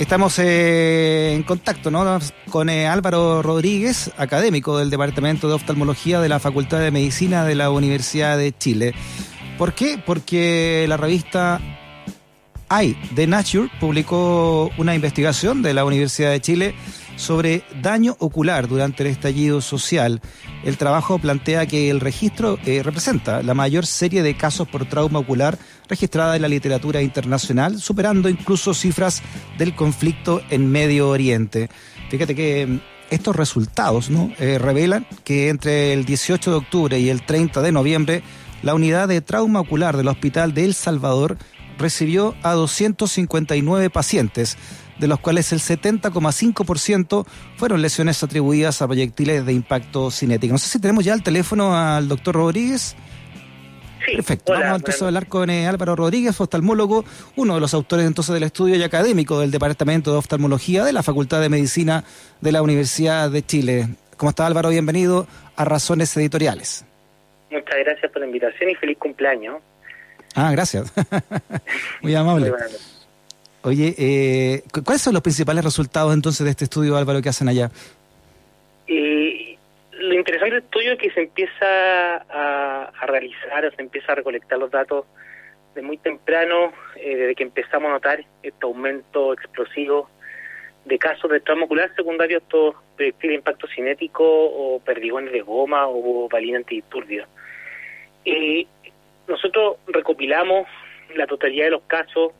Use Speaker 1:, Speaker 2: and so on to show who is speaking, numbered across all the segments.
Speaker 1: Estamos eh, en contacto ¿no? con eh, Álvaro Rodríguez, académico del Departamento de Oftalmología de la Facultad de Medicina de la Universidad de Chile. ¿Por qué? Porque la revista I, The Nature, publicó una investigación de la Universidad de Chile sobre daño ocular durante el estallido social. El trabajo plantea que el registro eh, representa la mayor serie de casos por trauma ocular registrada en la literatura internacional, superando incluso cifras del conflicto en Medio Oriente. Fíjate que mm, estos resultados ¿no? Eh, revelan que entre el 18 de octubre y el 30 de noviembre, la unidad de trauma ocular del Hospital de El Salvador recibió a 259 pacientes, de los cuales el 70,5% fueron lesiones atribuidas a proyectiles de impacto cinético. No sé si tenemos ya el teléfono al doctor Rodríguez.
Speaker 2: Sí,
Speaker 1: Perfecto.
Speaker 2: hola,
Speaker 1: Vamos entonces a hablar con eh, Álvaro Rodríguez, oftalmólogo, uno de los autores entonces del estudio y académico del Departamento de Oftalmología de la Facultad de Medicina de la Universidad de Chile. ¿Cómo está Álvaro? Bienvenido a Razones Editoriales.
Speaker 2: Muchas gracias por la invitación y feliz cumpleaños.
Speaker 1: Ah, gracias. Muy amable.
Speaker 2: Muy.
Speaker 1: Oye, eh, cu- ¿cuáles son los principales resultados entonces de este estudio, Álvaro, que hacen allá?
Speaker 2: Interesante del estudio es que se empieza a, a realizar, o se empieza a recolectar los datos de muy temprano, eh, desde que empezamos a notar este aumento explosivo de casos de trauma ocular secundario a estos proyectiles de impacto cinético o perdigones de goma o balina antidisturbios. Eh, nosotros recopilamos la totalidad de los casos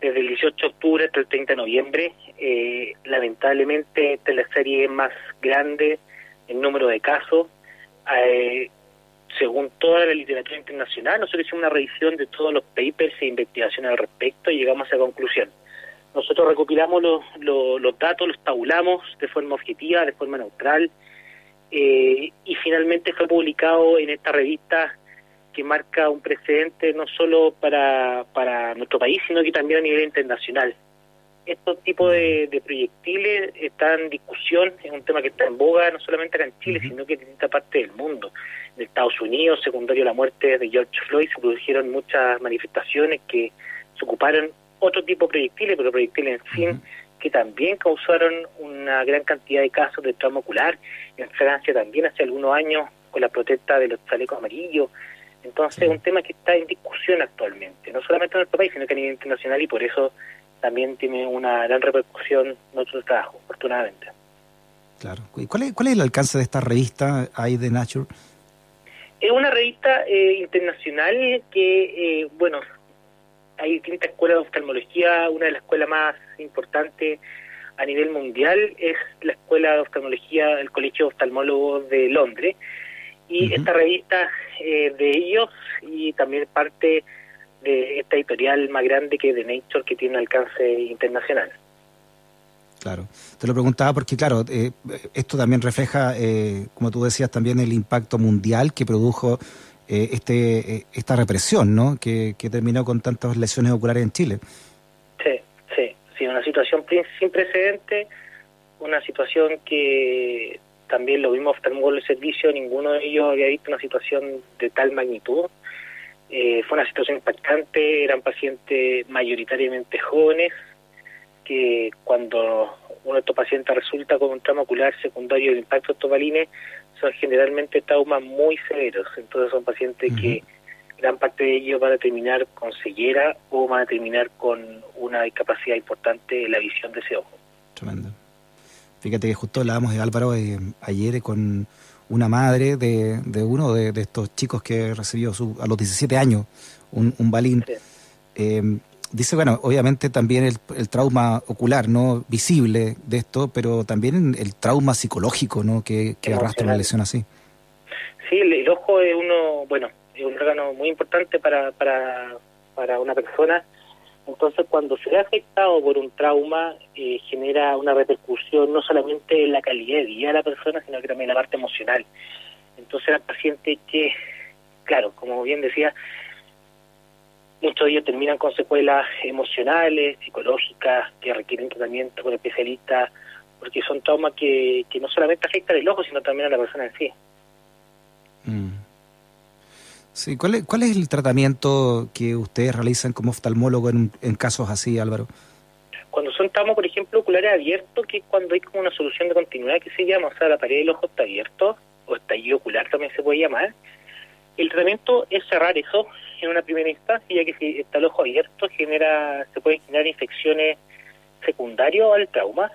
Speaker 2: desde el 18 de octubre hasta el 30 de noviembre. Eh, lamentablemente, esta es la serie más grande en número de casos. Eh, según toda la literatura internacional, nosotros hicimos una revisión de todos los papers e investigaciones al respecto y llegamos a esa conclusión. Nosotros recopilamos los, los, los datos, los tabulamos de forma objetiva, de forma neutral, eh, y finalmente fue publicado en esta revista que marca un precedente no solo para, para nuestro país, sino que también a nivel internacional. Estos tipos de, de proyectiles están en discusión, es un tema que está en boga no solamente acá en Chile, sino que en distintas partes del mundo. En Estados Unidos, secundario a la muerte de George Floyd, se produjeron muchas manifestaciones que se ocuparon otro tipo de proyectiles, pero proyectiles en fin, que también causaron una gran cantidad de casos de trauma ocular. En Francia también hace algunos años con la protesta de los chalecos amarillos. Entonces es un tema que está en discusión actualmente, no solamente en nuestro país, sino que a nivel internacional y por eso también tiene una gran repercusión nuestro trabajo, afortunadamente.
Speaker 1: Claro. ¿Y ¿Cuál es, cuál es el alcance de esta revista, I, The Nature?
Speaker 2: Es una revista eh, internacional que, eh, bueno, hay distintas escuelas de oftalmología. Una de las escuelas más importantes a nivel mundial es la Escuela de Oftalmología del Colegio de Oftalmólogos de Londres. Y esta revista eh, de ellos y también parte de esta editorial más grande que es de Nature, que tiene un alcance internacional.
Speaker 1: Claro. Te lo preguntaba porque, claro, eh, esto también refleja, eh, como tú decías, también el impacto mundial que produjo eh, este eh, esta represión, ¿no? Que, que terminó con tantas lesiones oculares en Chile.
Speaker 2: Sí, sí, sí, una situación sin precedente, una situación que también lo vimos oftalmólogos del servicio, ninguno de ellos había visto una situación de tal magnitud. Eh, fue una situación impactante, eran pacientes mayoritariamente jóvenes, que cuando uno de estos pacientes resulta con un trauma ocular secundario del impacto balines, son generalmente traumas muy severos, entonces son pacientes que gran parte de ellos van a terminar con ceguera o van a terminar con una discapacidad importante en la visión de ese ojo.
Speaker 1: Tremendo. Fíjate que justo hablábamos de Álvaro eh, ayer con una madre de, de uno de, de estos chicos que recibió su- a los 17 años un, un balín. Eh, dice, bueno, obviamente también el, el trauma ocular, ¿no? Visible de esto, pero también el trauma psicológico, ¿no? Que, que arrastra una lesión así.
Speaker 2: Sí, el, el ojo es uno, bueno, es un órgano muy importante para, para, para una persona. Entonces, cuando se ve afectado por un trauma, eh, genera una repercusión no solamente en la calidad de vida de la persona, sino que también en la parte emocional. Entonces, eran pacientes que, claro, como bien decía, muchos de ellos terminan con secuelas emocionales, psicológicas, que requieren tratamiento con especialistas, porque son traumas que, que no solamente afectan el ojo, sino también a la persona en sí.
Speaker 1: Mm. Sí, ¿cuál es, ¿cuál es el tratamiento que ustedes realizan como oftalmólogo en, en casos así, Álvaro?
Speaker 2: cuando son traumas, por ejemplo, oculares abiertos, que es cuando hay como una solución de continuidad que se llama, o sea, la pared del ojo está abierto, o estallido ocular también se puede llamar, el tratamiento es cerrar eso en una primera instancia, ya que si está el ojo abierto, genera se pueden generar infecciones secundarias al trauma,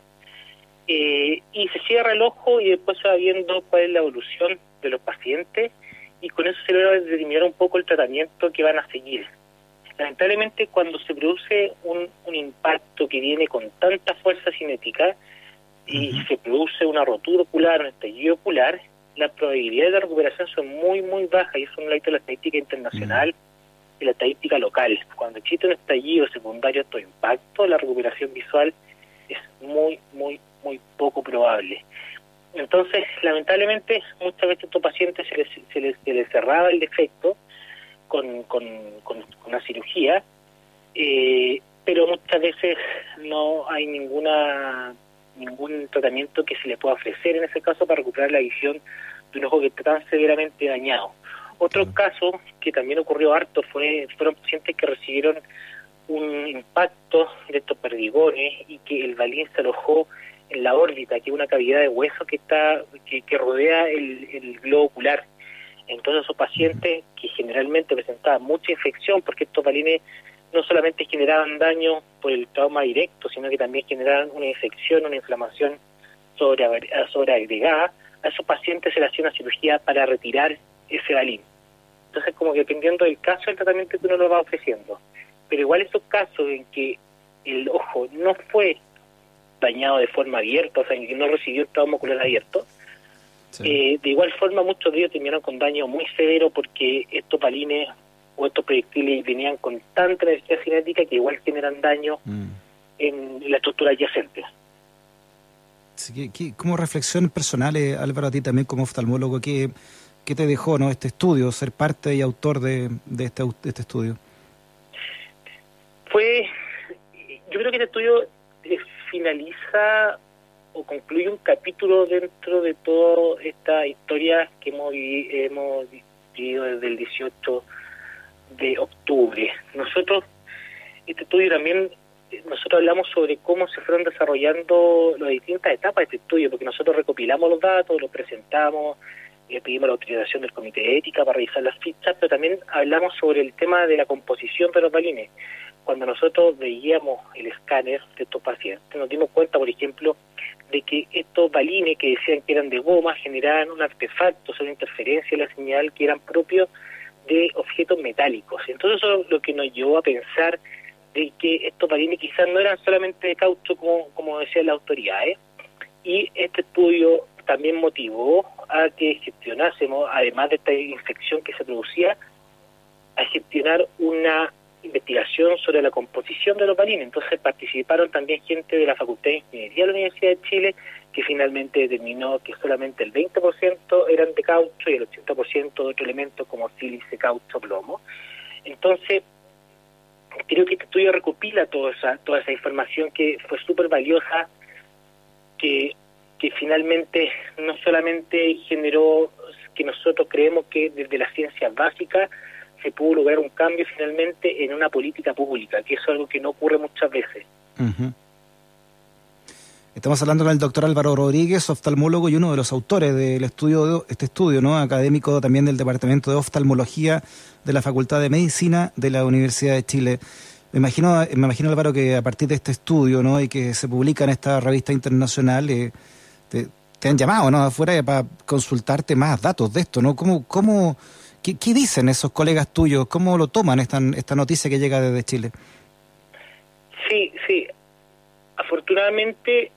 Speaker 2: eh, y se cierra el ojo y después se va viendo cuál es la evolución de los pacientes, y con eso se logra determinar un poco el tratamiento que van a seguir. Lamentablemente, cuando se produce un, impacto que viene con tanta fuerza cinética y se produce una rotura ocular, un estallido ocular, las probabilidades de recuperación son muy, muy bajas y eso es un de la estadística internacional y la estadística local. Cuando existe un estallido secundario a estos impactos, la recuperación visual es muy, muy, muy poco probable. Entonces, lamentablemente, muchas veces a estos pacientes se les, se les, se les cerraba el defecto con, con, con, una cirugía, eh, pero muchas veces no hay ninguna ningún tratamiento que se le pueda ofrecer en ese caso para recuperar la visión de un ojo que está tan severamente dañado. Otro caso que también ocurrió harto fue fueron pacientes que recibieron un impacto de estos perdigones y que el balín se alojó la órbita, que es una cavidad de hueso que está que, que rodea el, el globo ocular entonces esos pacientes que generalmente presentaban mucha infección, porque estos balines no solamente generaban daño por el trauma directo, sino que también generaban una infección, una inflamación sobre, sobreagregada, a esos pacientes se le hacía una cirugía para retirar ese balín. Entonces, como que dependiendo del caso, el tratamiento que uno lo va ofreciendo. Pero igual esos casos en que el ojo no fue dañado de forma abierta, o sea, que no recibió el trauma ocular abierto, eh, de igual forma, muchos de ellos terminaron con daño muy severo porque estos palines o estos proyectiles venían con tanta energía cinética que igual generan daño mm. en la estructura adyacente.
Speaker 1: Sí, como reflexión personal, eh, Álvaro, a ti también como oftalmólogo, ¿qué, ¿qué, te dejó no este estudio, ser parte y autor de, de, este, de este estudio?
Speaker 2: Fue, yo creo que este estudio finaliza o concluye un capítulo dentro de toda esta historia que hemos, hemos vivido desde el 18 de octubre. Nosotros, este estudio también, nosotros hablamos sobre cómo se fueron desarrollando las distintas etapas de este estudio, porque nosotros recopilamos los datos, los presentamos, le pedimos la autorización del comité de ética para revisar las fichas, pero también hablamos sobre el tema de la composición de los balines. Cuando nosotros veíamos el escáner de estos pacientes, nos dimos cuenta, por ejemplo, de que estos balines que decían que eran de goma generaban un artefacto, una interferencia en la señal que eran propios de objetos metálicos. Entonces eso es lo que nos llevó a pensar de que estos balines quizás no eran solamente de caucho como, como decían las autoridades. Y este estudio también motivó a que gestionásemos, además de esta infección que se producía, a gestionar una investigación sobre la composición de los balines. Entonces participaron también gente de la Facultad de Ingeniería de la Universidad de Chile, que finalmente determinó que solamente el 20% eran de caucho y el 80% de otro elemento como sílice, caucho, plomo. Entonces, creo que este estudio recopila toda esa, toda esa información que fue súper valiosa, que, que finalmente no solamente generó que nosotros creemos que desde la ciencia básica se pudo lograr un cambio finalmente en una política pública, que es algo que no ocurre muchas veces.
Speaker 1: Estamos hablando con el doctor Álvaro Rodríguez, oftalmólogo y uno de los autores del estudio, este estudio, ¿no? académico también del Departamento de Oftalmología de la Facultad de Medicina de la Universidad de Chile. Me imagino, me imagino Álvaro, que a partir de este estudio ¿no? y que se publica en esta revista internacional, eh, te, han llamado ¿no? afuera para consultarte más datos de esto, ¿no? ¿Cómo, cómo, ¿Qué, dicen esos colegas tuyos? ¿Cómo lo toman esta, noticia que llega desde Chile?
Speaker 2: Sí, sí. Afortunadamente,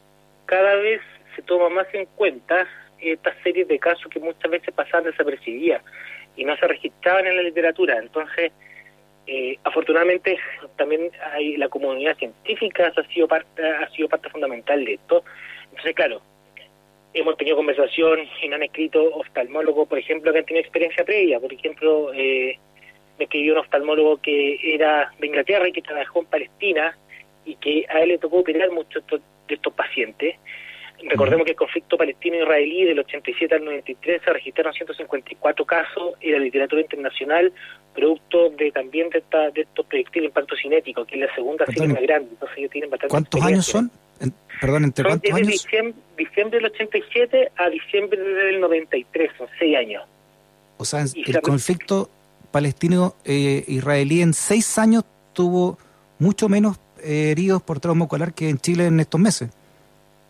Speaker 2: cada vez se toma más en cuenta esta serie de casos que muchas veces pasaban desapercibidas y no se registraban en la literatura. Entonces, eh, afortunadamente, también hay la comunidad científica ha sido parte, ha sido parte fundamental de esto. Entonces, claro, hemos tenido conversación y me han escrito oftalmólogos, por ejemplo, que han tenido experiencia previa. Por ejemplo, eh, me escribió un oftalmólogo que era de Inglaterra y que trabajó en Palestina y que a él le tocó operar muchos de estos pacientes. Recordemos que el conflicto palestino-israelí del 87 al 93 se registraron 154 casos y la literatura internacional producto de también de, esta, de estos proyectiles impacto cinético, que es la segunda serie más grande, entonces ellos tienen bastante
Speaker 1: ¿Cuántos años son? Perdón, ¿entre cuántos años?
Speaker 2: Diciembre, diciembre del 87 a diciembre del 93, son seis años.
Speaker 1: O sea, el conflicto palestino-israelí en seis años tuvo mucho menos eh, heridos por trauma ocular que en Chile en estos meses.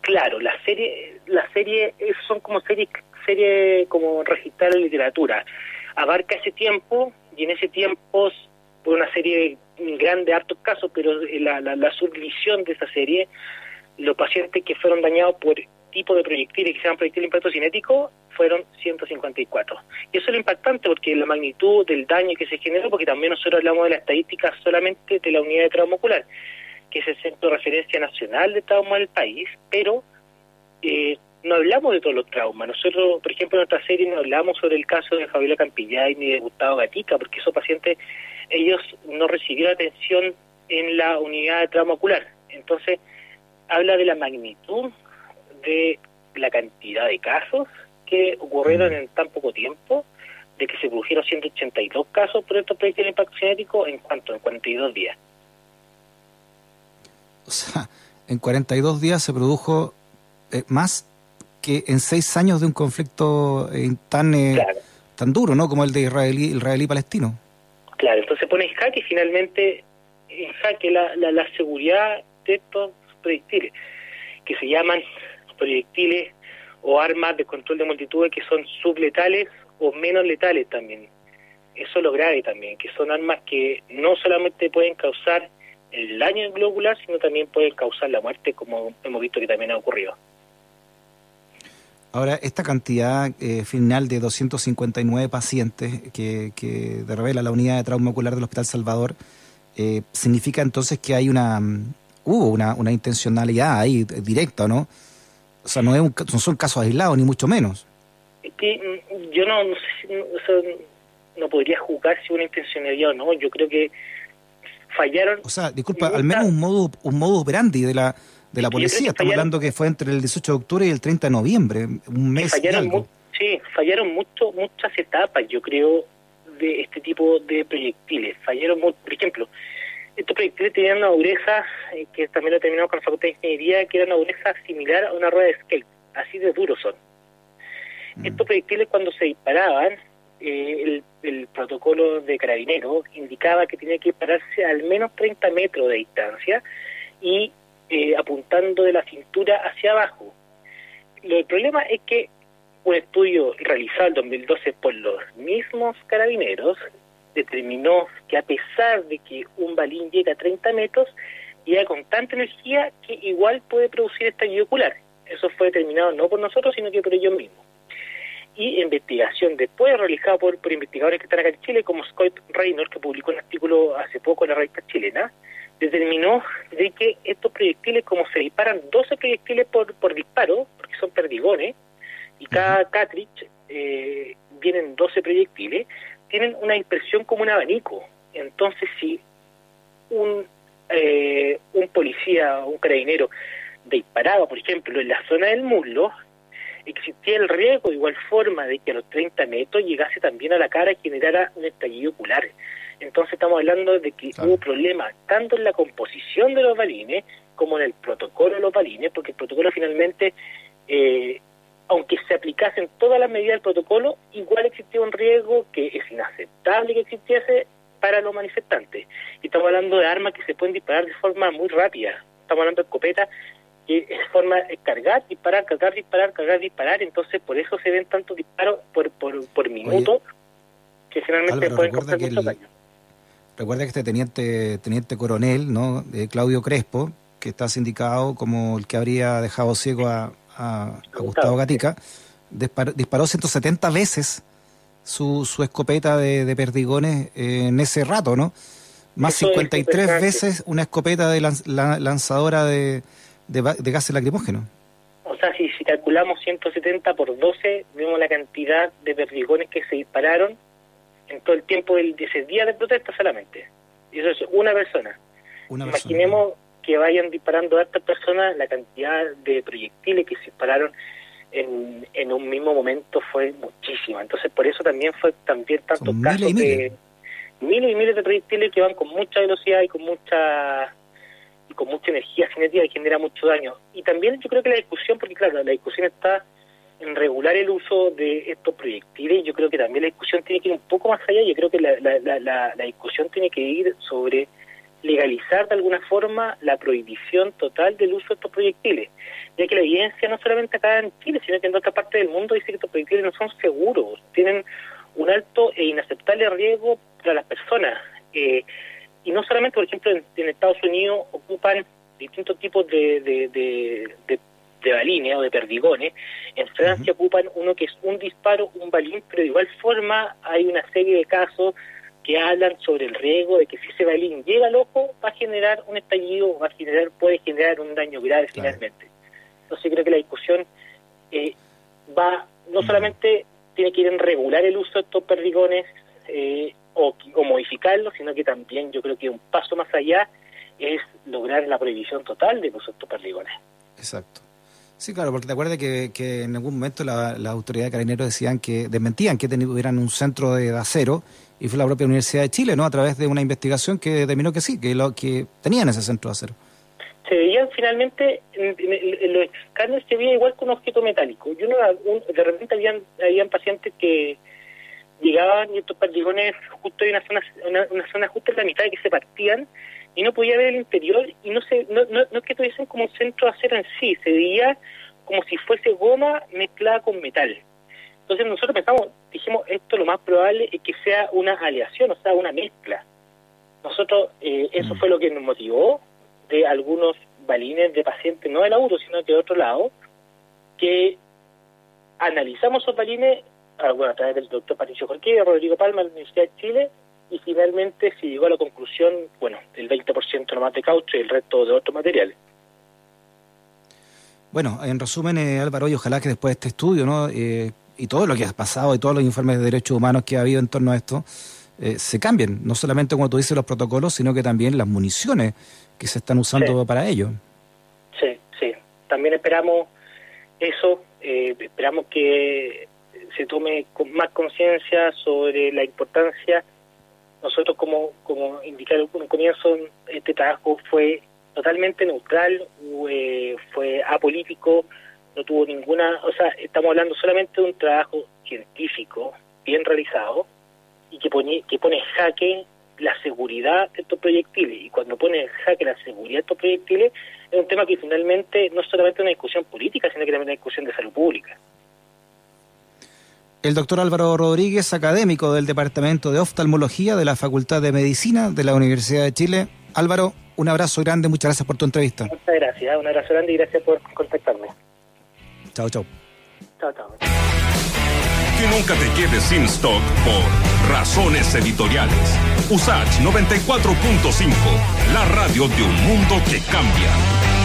Speaker 2: Claro, la serie, la serie son como series serie como registrar en literatura. Abarca ese tiempo y en ese tiempo fue una serie grande, hartos casos, pero la, la, la subdivisión de esa serie, los pacientes que fueron dañados por tipo de proyectiles que se llaman proyectil impacto cinético fueron 154. Y eso es lo impactante porque la magnitud del daño que se generó, porque también nosotros hablamos de la estadística solamente de la unidad de trauma ocular, que es el centro de referencia nacional de trauma del país, pero eh, no hablamos de todos los traumas. Nosotros, por ejemplo, en nuestra serie no hablamos sobre el caso de Fabiola Campillay ni de Gustavo Gatica, porque esos pacientes, ellos no recibieron atención en la unidad de trauma ocular. Entonces, habla de la magnitud de la cantidad de casos que ocurrieron mm. en tan poco tiempo, de que se produjeron 182 casos por estos proyectos de impacto cinético en cuanto, en 42 días.
Speaker 1: O sea, en 42 días se produjo eh, más que en seis años de un conflicto eh, tan eh, tan duro, ¿no? Como el de israelí israelí palestino.
Speaker 2: Claro, entonces pone en jaque finalmente en jaque la, la, la seguridad de estos proyectiles que se llaman proyectiles o armas de control de multitudes que son subletales o menos letales también. Eso es lo grave también, que son armas que no solamente pueden causar el daño globular, sino también pueden causar la muerte, como hemos visto que también ha ocurrido.
Speaker 1: Ahora, esta cantidad eh, final de 259 pacientes que, que revela la unidad de trauma ocular del Hospital Salvador, eh, significa entonces que hay una hubo una, una intencionalidad ahí directa, ¿no? O sea, no, es un, no son casos aislados, ni mucho menos.
Speaker 2: Es que mm, yo no, no, podría juzgar si una intencionalidad o no. Yo creo que fallaron.
Speaker 1: O sea, disculpa, al menos un modo, un modo operandi de la, de la policía. Estamos hablando que fue entre el 18 de octubre y el 30 de noviembre, un mes.
Speaker 2: Fallaron sí, fallaron mucho, muchas etapas, yo creo, de este tipo de proyectiles. Fallaron, por ejemplo, estos proyectiles tenían una dureza, eh, que también lo terminamos con la Facultad de Ingeniería, que era una dureza similar a una rueda de skate, así de duros son. Mm. Estos proyectiles cuando se disparaban, eh, el, protocolo de carabinero indicaba que tenía que dispararse al menos 30 metros de distancia y eh, apuntando de la cintura hacia abajo. Lo, el problema es que un estudio realizado en 2012 por los mismos carabineros determinó que a pesar de que un balín llega a 30 metros, llega con tanta energía que igual puede producir estallido ocular. Eso fue determinado no por nosotros, sino que por ellos mismos. Y investigación después realizada por, investigadores que están acá en Chile, como Scott Reynolds, que publicó un artículo hace poco en la revista chilena, determinó de que estos proyectiles, como se disparan 12 proyectiles por, por disparo, porque son perdigones, y cada cartridge eh, vienen 12 proyectiles, tienen una dispersión como un abanico. Entonces, si un, eh, un policía o un carabinero disparaba, por ejemplo, en la zona del muslo, existía el riesgo de igual forma de que a los 30 metros llegase también a la cara y generara un estallido ocular. Entonces estamos hablando de que hubo problemas tanto en la composición de los balines como en el protocolo de los balines, porque el protocolo finalmente eh, aunque se aplicasen todas las medidas del protocolo, igual existía un riesgo que es inaceptable que existiese para los manifestantes. Y estamos hablando de armas que se pueden disparar de forma muy rápida. Estamos hablando de escopetas que es forma de cargar, disparar, cargar, disparar, cargar, disparar. Entonces, por eso se ven tantos disparos por, por, por minuto que generalmente pueden causar mucho daño.
Speaker 1: Recuerda que este teniente, teniente coronel, ¿no? Eh, Claudio Crespo, que está sindicado como el que habría dejado ciego a, a, Gustavo Gatica, disparó, 170 veces su, su escopeta de, perdigones en ese rato, ¿no? Más 53 veces una escopeta de lanzadora de, de, gases lacrimógenos.
Speaker 2: O sea, si, si calculamos 170 por 12, vemos la cantidad de perdigones que se dispararon en todo el tiempo del, de ese día de protesta solamente. Y eso es una persona. Imaginemos que vayan disparando a estas personas, la cantidad de proyectiles que se dispararon en, en un mismo momento fue muchísima. Entonces, por eso también fue también tantos casos que, miles y miles de proyectiles que van con mucha velocidad y con mucha y con mucha energía cinética y genera mucho daño. Y también yo creo que la discusión, porque claro, la discusión está en regular el uso de estos proyectiles, yo creo que también la discusión tiene que ir un poco más allá, yo creo que la, la, la, la discusión tiene que ir sobre legalizar de alguna forma la prohibición total del uso de estos proyectiles, ya que la evidencia no solamente acá en Chile, sino que en otra parte del mundo dice que estos proyectiles no son seguros, tienen un alto e inaceptable riesgo para las personas. Eh, y no solamente, por ejemplo, en, Estados Unidos ocupan distintos tipos de, de, de, de, balines o de perdigones. En Francia ocupan uno que es un disparo, un balín, pero de igual forma hay una serie de casos que hablan sobre el riesgo de que si ese balín llega al ojo va a generar un estallido, va a generar, puede generar un daño grave finalmente. Entonces creo que la discusión eh, va no solamente tiene que ir en regular el uso de estos perdigones eh, o, modificarlos, sino que también yo creo que un paso más allá es lograr la prohibición total del uso de estos perdigones.
Speaker 1: Exacto. Sí, claro, porque te acuerdas que, que en algún momento la, la autoridad de carabineros decían que desmentían que tuvieran un centro de acero y fue la propia Universidad de Chile, ¿no? A través de una investigación que determinó que sí, que lo que tenían ese centro de acero.
Speaker 2: Se veían finalmente, en, los escáneres se veía igual con objeto metálico. Y uno, de repente habían, habían pacientes que llegaban y estos perdigones justo hay una zona, una, zona justo en la mitad que se partían y no podía ver el interior y no se no, no, no es que tuviesen como un centro de acero en sí, se veía como si fuese goma mezclada con metal. Entonces nosotros pensamos, dijimos, esto lo más probable es que sea una aleación, o sea, una mezcla. Nosotros, eh, eso mm. fue lo que nos motivó de algunos balines de pacientes, no de la URO, sino de otro lado, que analizamos esos balines, bueno, a través del doctor Patricio Jorquilla, Rodrigo Palma, de la Universidad de Chile, y finalmente se llegó a la conclusión, bueno, del 20% nomás de caucho y el resto de otros materiales.
Speaker 1: Bueno, en resumen, eh, Álvaro, y ojalá que después de este estudio, ¿no? Eh, y todo lo que ha pasado y todos los informes de derechos humanos que ha habido en torno a esto, eh, se cambien, no solamente como tú dices los protocolos, sino que también las municiones que se están usando para ello.
Speaker 2: Sí, sí, también esperamos eso, eh, esperamos que se tome con más conciencia sobre la importancia. Nosotros, como, como indicaron en un comienzo, este trabajo fue totalmente neutral, fue apolítico, no tuvo ninguna, o sea, estamos hablando solamente de un trabajo científico bien realizado y que pone, que pone en jaque la seguridad de estos proyectiles. Y cuando pone en jaque la seguridad de estos proyectiles, es un tema que finalmente no es solamente una discusión política, sino que también una discusión de salud pública.
Speaker 1: El doctor Álvaro Rodríguez, académico del Departamento de Oftalmología de la Facultad de Medicina de la Universidad de Chile. Álvaro, un abrazo grande, muchas gracias por tu entrevista.
Speaker 2: Muchas gracias, un abrazo grande y gracias por contactarme.
Speaker 1: Chao, chao.
Speaker 2: Chao, chao.
Speaker 3: Que nunca te quedes sin stock por razones editoriales. USACH 94.5, la radio de un mundo que cambia.